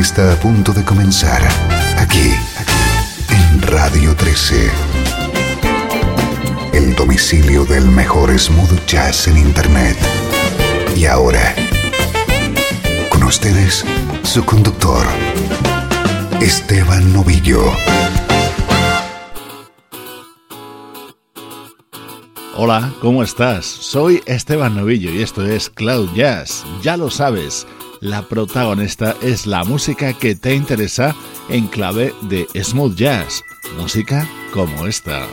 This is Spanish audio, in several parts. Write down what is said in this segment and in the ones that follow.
Está a punto de comenzar aquí, en Radio 13. El domicilio del mejor smooth jazz en Internet. Y ahora, con ustedes, su conductor, Esteban Novillo. Hola, ¿cómo estás? Soy Esteban Novillo y esto es Cloud Jazz. Ya lo sabes, la protagonista es la música que te interesa en clave de smooth jazz, música como esta.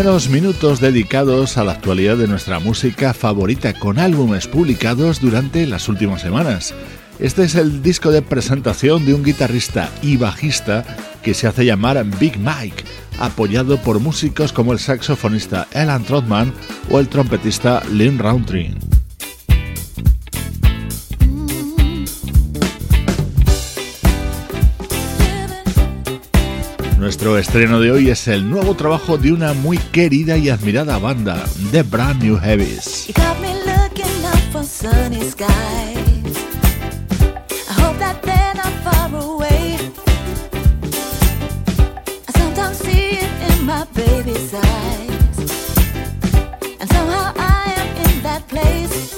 Primeros minutos dedicados a la actualidad de nuestra música favorita con álbumes publicados durante las últimas semanas. Este es el disco de presentación de un guitarrista y bajista que se hace llamar Big Mike, apoyado por músicos como el saxofonista Alan Trotman o el trompetista Lynn Roundtree. Nuestro estreno de hoy es el nuevo trabajo de una muy querida y admirada banda, The Brand New Heavies. baby's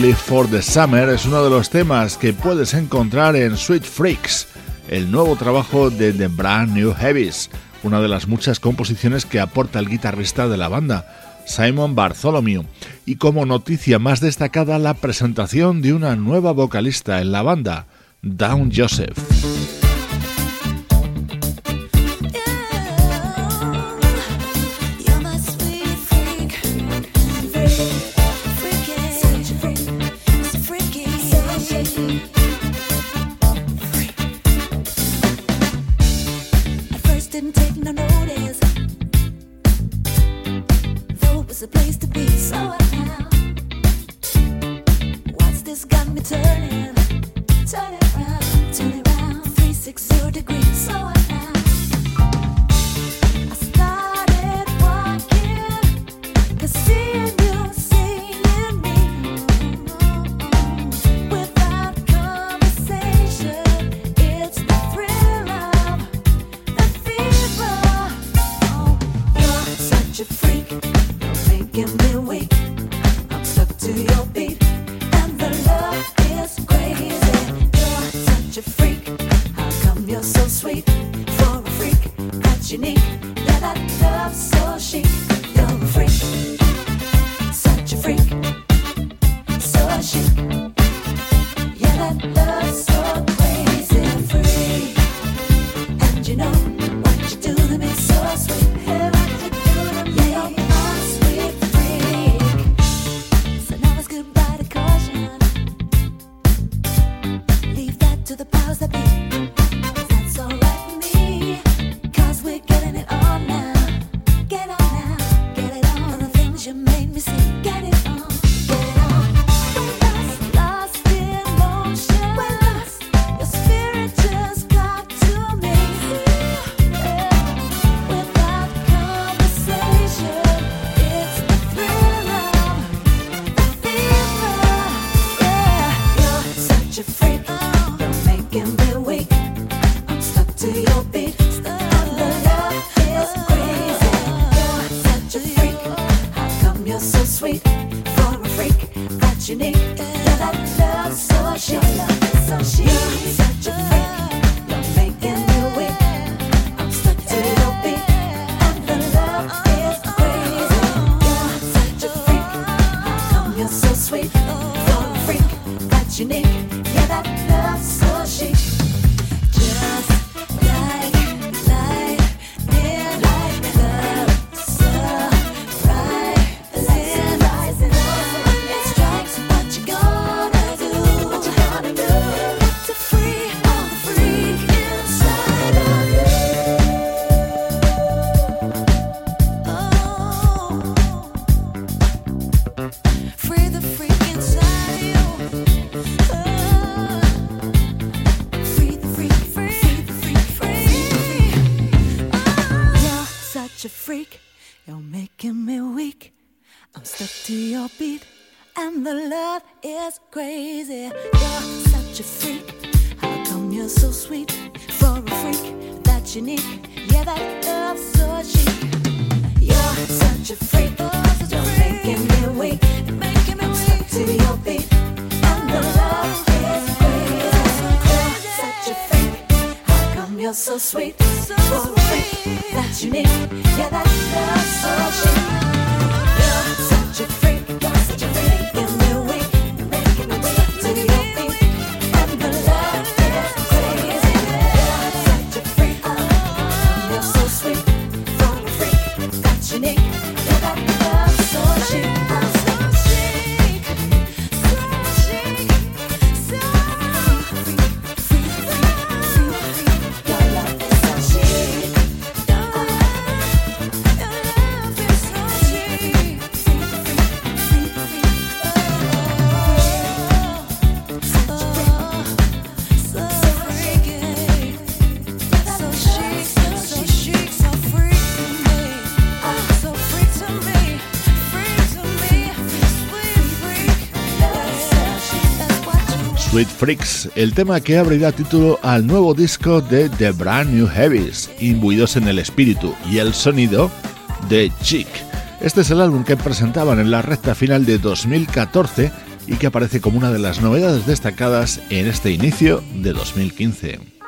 place. for the Summer es uno de los temas que puedes encontrar en Sweet Freaks, el nuevo trabajo de The Brand New Heavies, una de las muchas composiciones que aporta el guitarrista de la banda, Simon Bartholomew. Y como noticia más destacada, la presentación de una nueva vocalista en la banda, Dawn Joseph. such a freak. You're making me weak. I'm stuck to your beat. And the love is crazy. You're such a freak. How come you're so sweet? For a freak that's unique. Yeah, that love's so chic. You're such a freak. You're making me weak. I'm stuck to your beat. And the love is crazy. You're such a freak. How come you're so sweet? That you need, Yeah, that's love so cheap. You're such a freak. Freaks, el tema que abrirá título al nuevo disco de The Brand New Heavies, imbuidos en el espíritu y el sonido de Chic. Este es el álbum que presentaban en la recta final de 2014 y que aparece como una de las novedades destacadas en este inicio de 2015.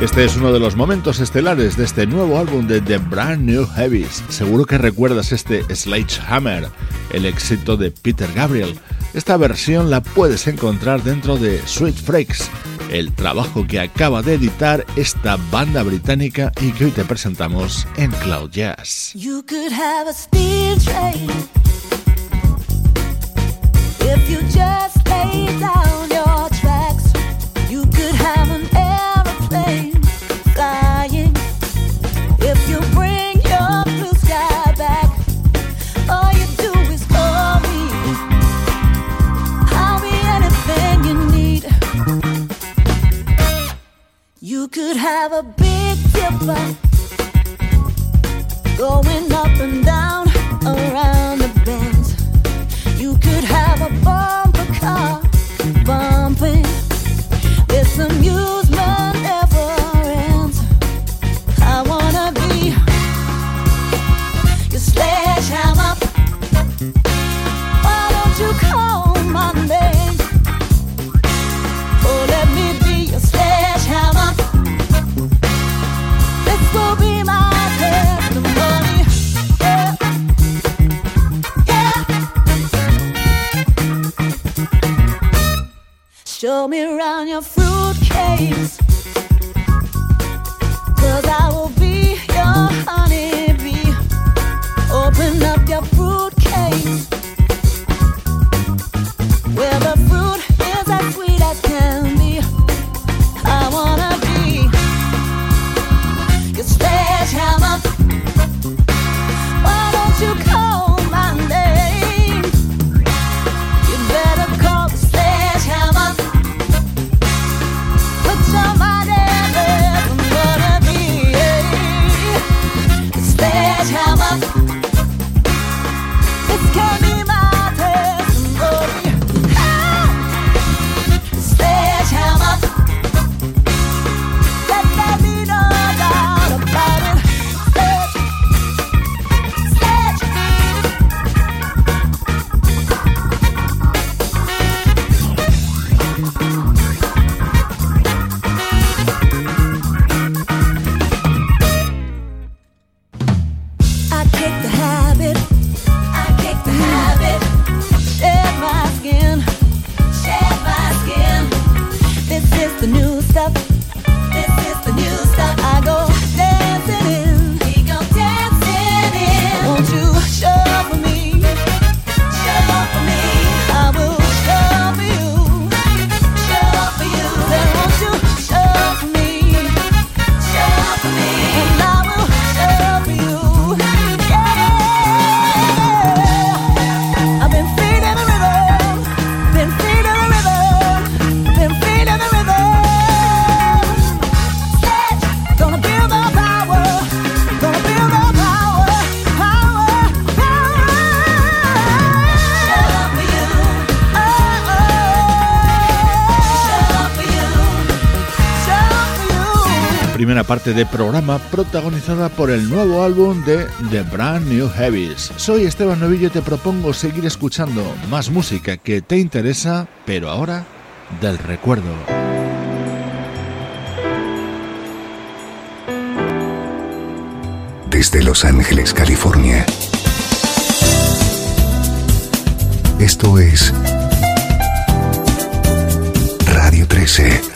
Este es uno de los momentos estelares de este nuevo álbum de The Brand New Heavies. Seguro que recuerdas este Sledgehammer, el éxito de Peter Gabriel. Esta versión la puedes encontrar dentro de Sweet Freaks, el trabajo que acaba de editar esta banda británica y que hoy te presentamos en Cloud Jazz. should have a big dipper going up and down around. leaves. parte de programa protagonizada por el nuevo álbum de The Brand New Heavies. Soy Esteban Novillo y te propongo seguir escuchando más música que te interesa, pero ahora del recuerdo. desde Los Ángeles, California. Esto es Radio 13.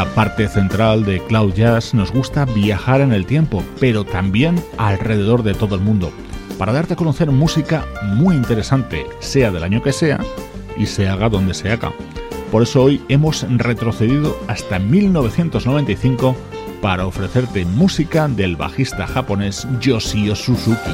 Esta parte central de Cloud Jazz nos gusta viajar en el tiempo, pero también alrededor de todo el mundo, para darte a conocer música muy interesante, sea del año que sea y se haga donde se haga. Por eso hoy hemos retrocedido hasta 1995 para ofrecerte música del bajista japonés Yoshio Suzuki.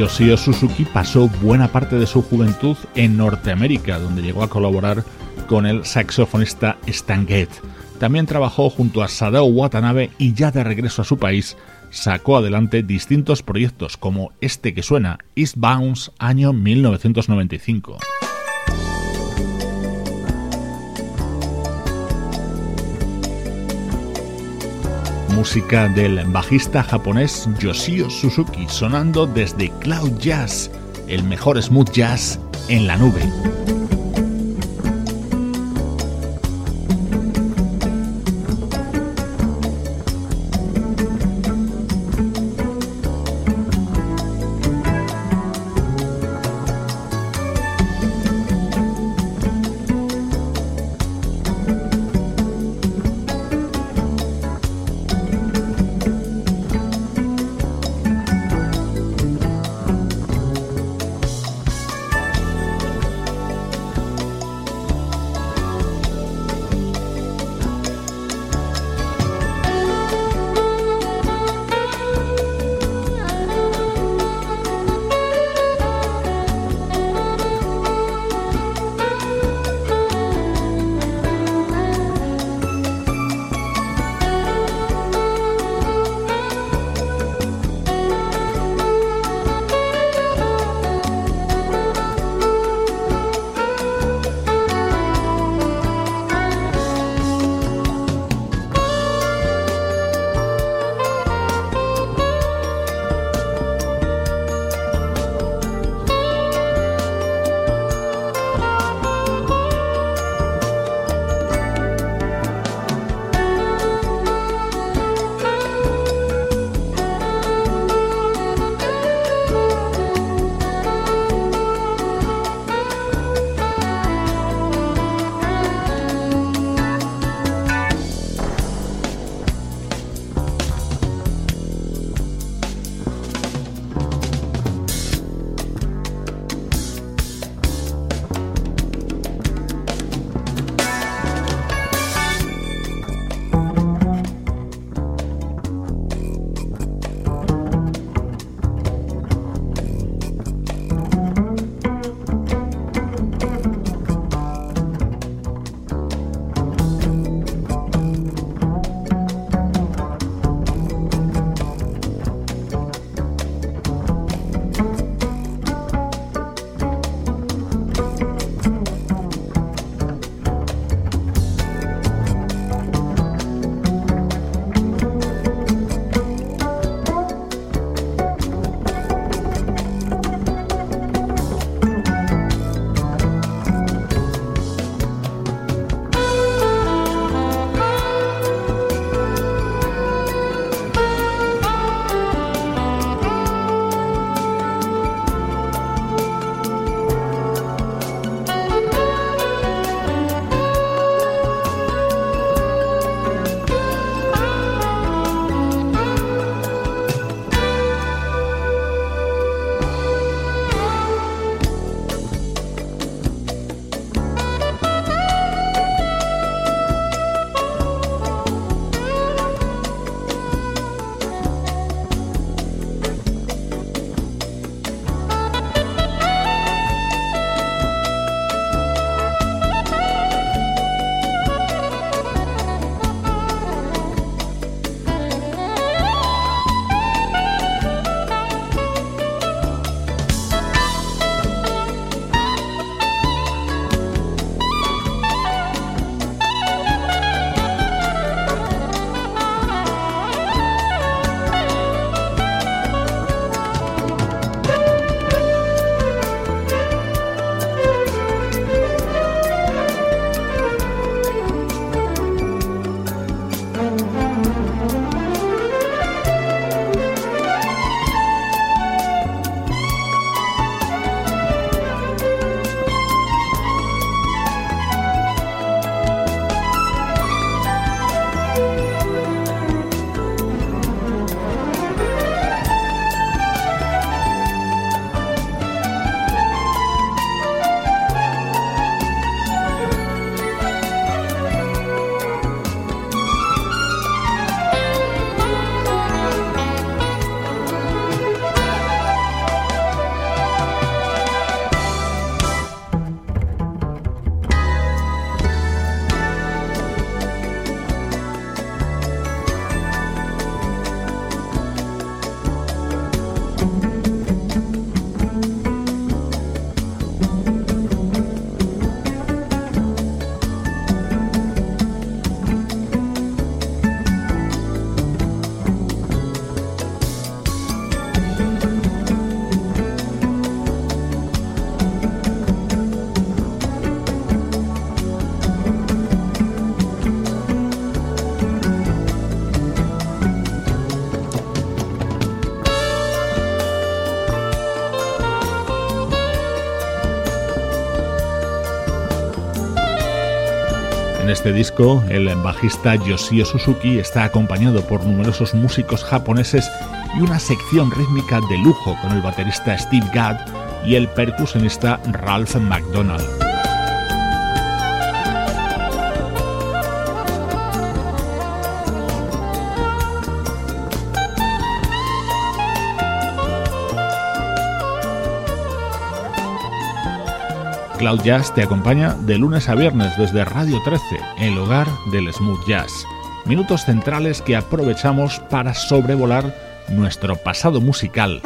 Yoshio Suzuki pasó buena parte de su juventud en Norteamérica, donde llegó a colaborar con el saxofonista Stan Getz. También trabajó junto a Sadao Watanabe y ya de regreso a su país sacó adelante distintos proyectos como este que suena, East Bounce, año 1995. Música del bajista japonés Yoshio Suzuki sonando desde Cloud Jazz, el mejor smooth jazz en la nube. Este disco, el bajista Yoshio Suzuki está acompañado por numerosos músicos japoneses y una sección rítmica de lujo con el baterista Steve Gadd y el percusionista Ralph McDonald. Cloud Jazz te acompaña de lunes a viernes desde Radio 13, el hogar del smooth jazz. Minutos centrales que aprovechamos para sobrevolar nuestro pasado musical.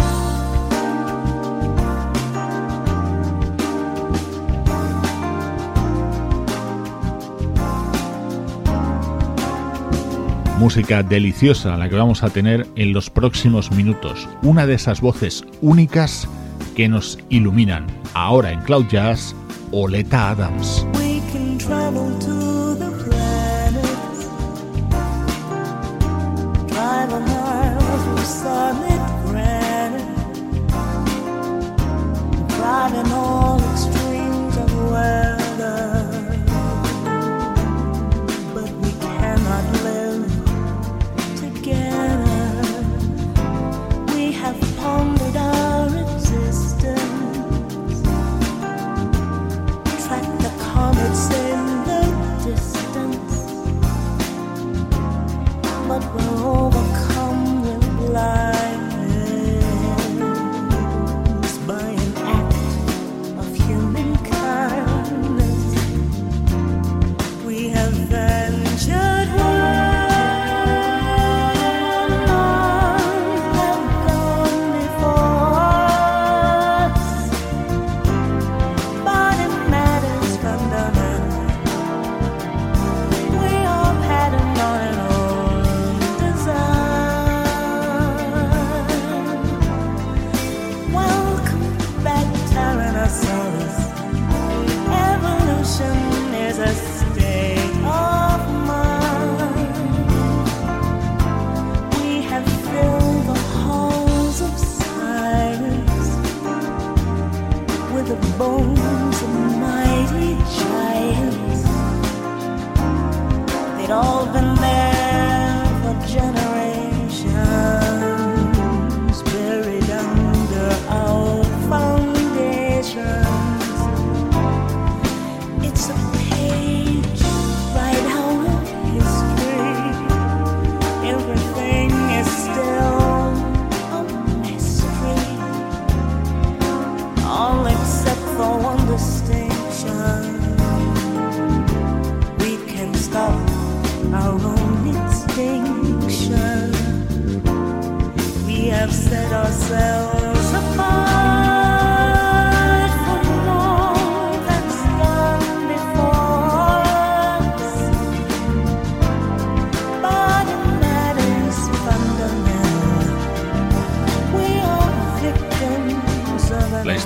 Música deliciosa la que vamos a tener en los próximos minutos. Una de esas voces únicas que nos iluminan. Ahora en Cloud Jazz Oleta Adams. We can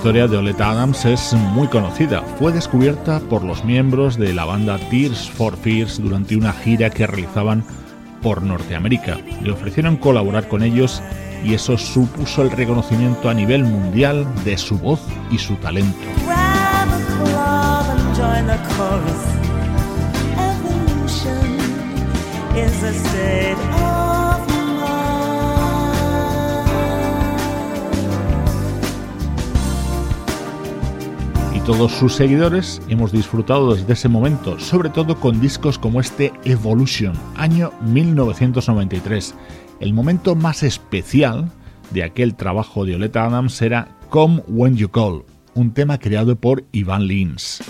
historia de Oleta Adams es muy conocida. Fue descubierta por los miembros de la banda Tears for Fears durante una gira que realizaban por Norteamérica. Le ofrecieron colaborar con ellos y eso supuso el reconocimiento a nivel mundial de su voz y su talento. Todos sus seguidores hemos disfrutado desde ese momento, sobre todo con discos como este Evolution, año 1993. El momento más especial de aquel trabajo de Oleta Adams era Come When You Call, un tema creado por Ivan Lins.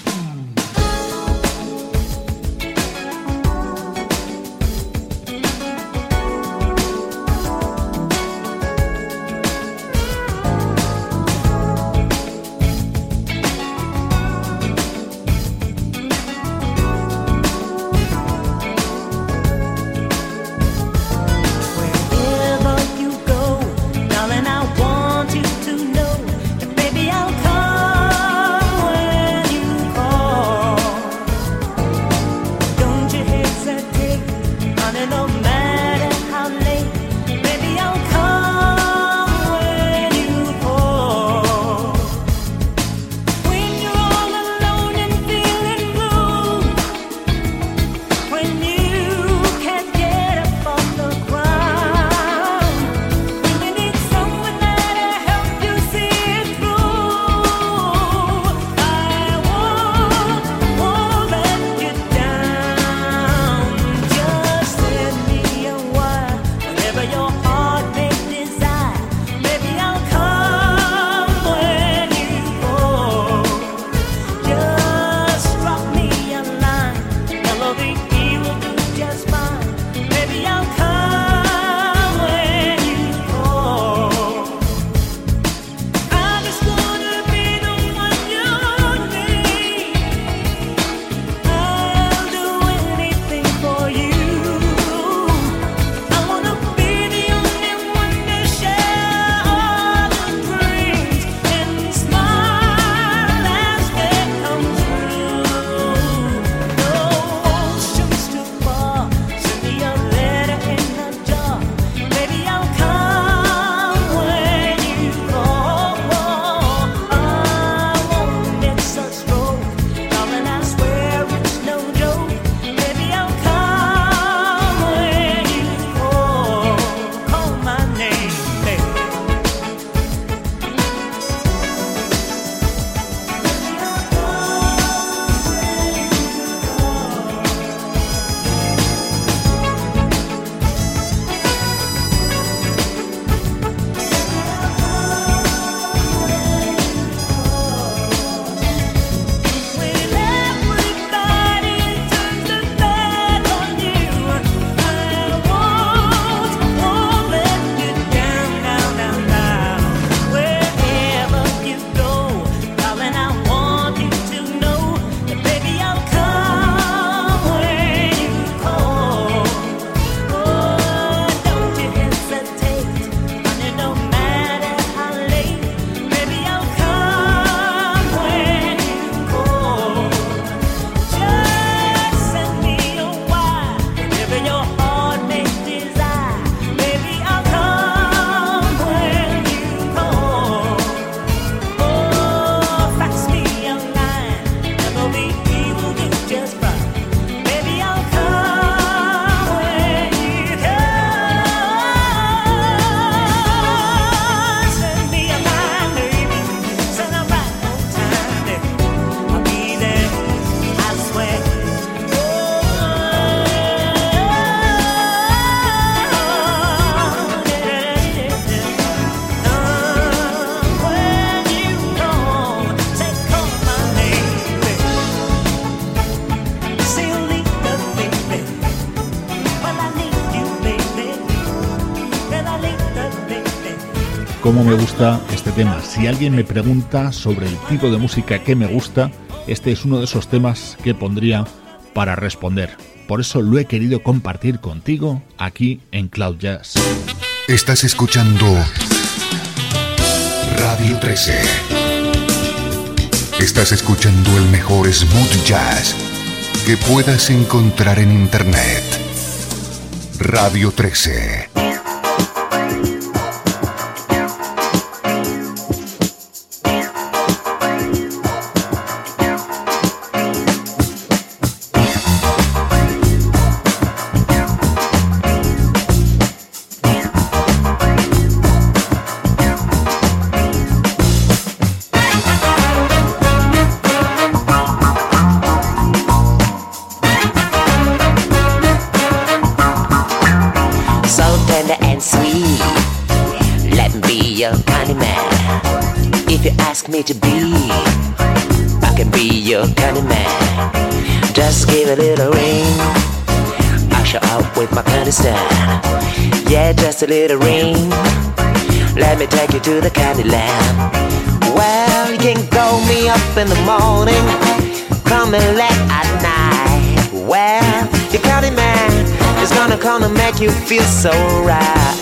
Cómo me gusta este tema. Si alguien me pregunta sobre el tipo de música que me gusta, este es uno de esos temas que pondría para responder. Por eso lo he querido compartir contigo aquí en Cloud Jazz. Estás escuchando Radio 13. Estás escuchando el mejor smooth jazz que puedas encontrar en Internet. Radio 13. just a little ring. Let me take you to the candy land. Well, you can call me up in the morning, come and late at night. Well, your candy man is gonna come and make you feel so right.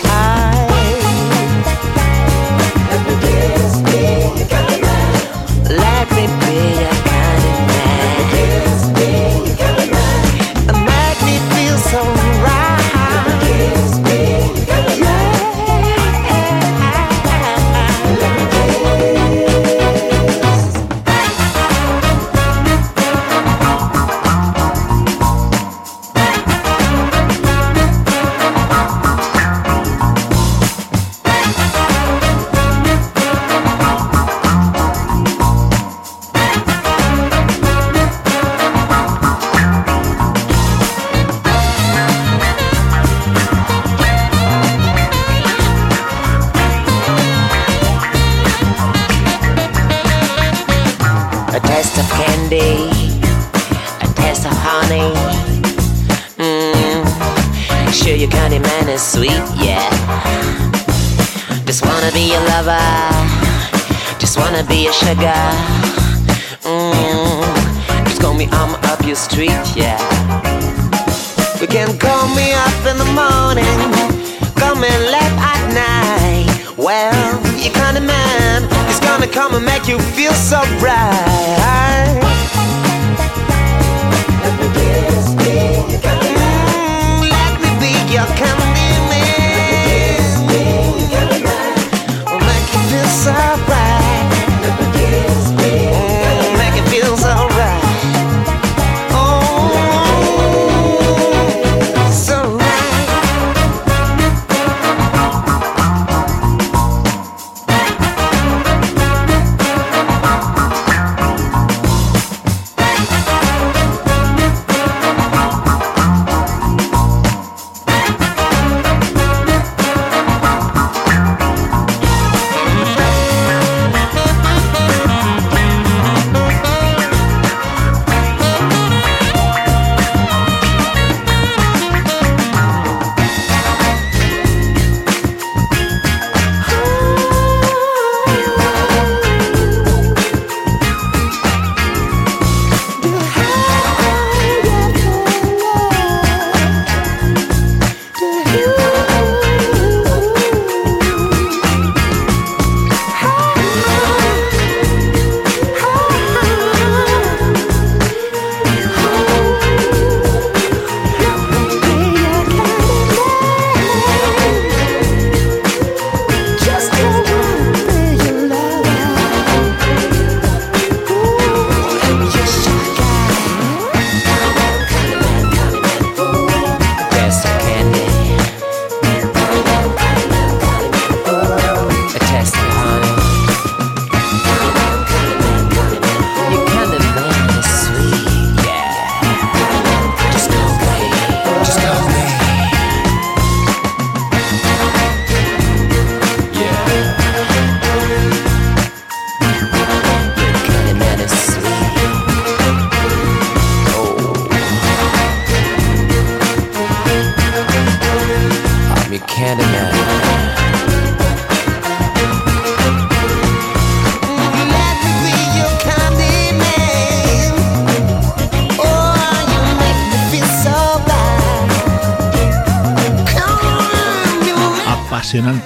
Let me be your candy man. Let me be your. nigga. Mm. Just call me, I'm up your street, yeah. You can call me up in the morning, call me late at night. Well, you kind of man is gonna come and make you feel so right.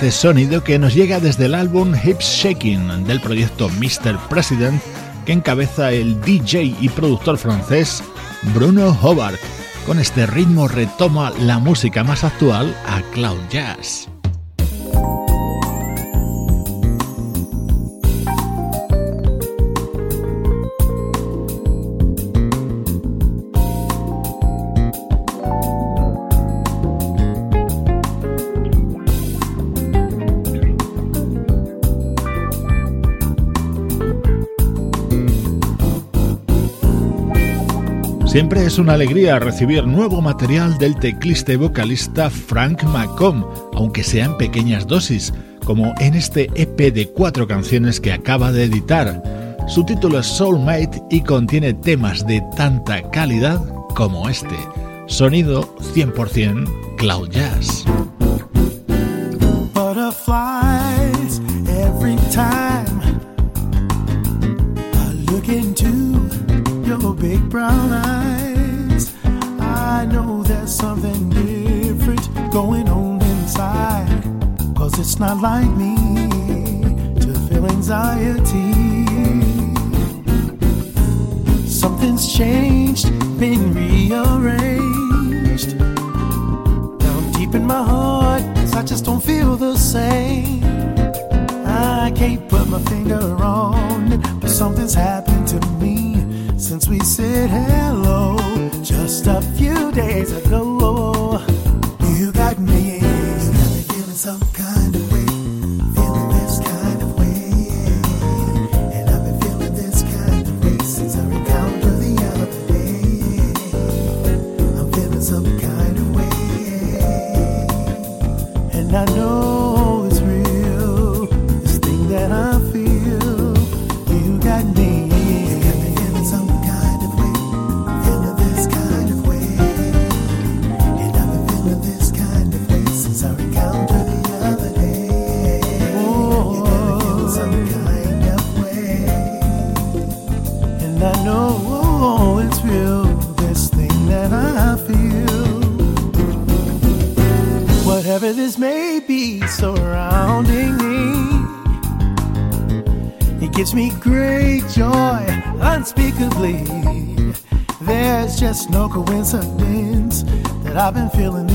Apasionante sonido que nos llega desde el álbum Hips Shaking del proyecto Mr. President que encabeza el DJ y productor francés Bruno Hobart. Con este ritmo retoma la música más actual a Cloud Jazz. Siempre es una alegría recibir nuevo material del teclista y vocalista Frank McComb, aunque sea en pequeñas dosis, como en este EP de cuatro canciones que acaba de editar. Su título es Soulmate y contiene temas de tanta calidad como este. Sonido 100% Cloud Jazz. Big brown eyes. I know there's something different going on inside. Cause it's not like me to feel anxiety. Something's changed, been rearranged. Down deep in my heart, I just don't feel the same. I can't put my finger on it, but something's happened to me since we said hello just a few days ago. I've been feeling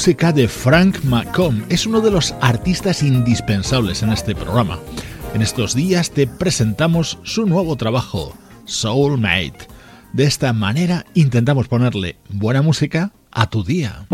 música de Frank McComb. Es uno de los artistas indispensables en este programa. En estos días te presentamos su nuevo trabajo, Soulmate. De esta manera intentamos ponerle buena música a tu día.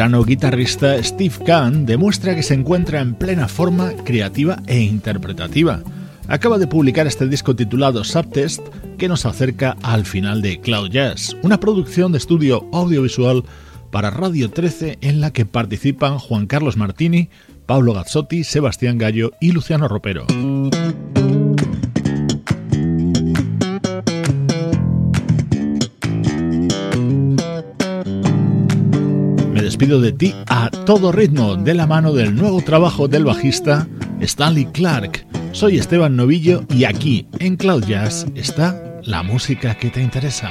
Veterano guitarrista Steve Kahn demuestra que se encuentra en plena forma creativa e interpretativa. Acaba de publicar este disco titulado Subtest que nos acerca al final de Cloud Jazz, una producción de estudio audiovisual para Radio 13 en la que participan Juan Carlos Martini, Pablo Gazzotti, Sebastián Gallo y Luciano Ropero. Despido de ti a todo ritmo de la mano del nuevo trabajo del bajista Stanley Clark. Soy Esteban Novillo y aquí en Cloud Jazz está la música que te interesa.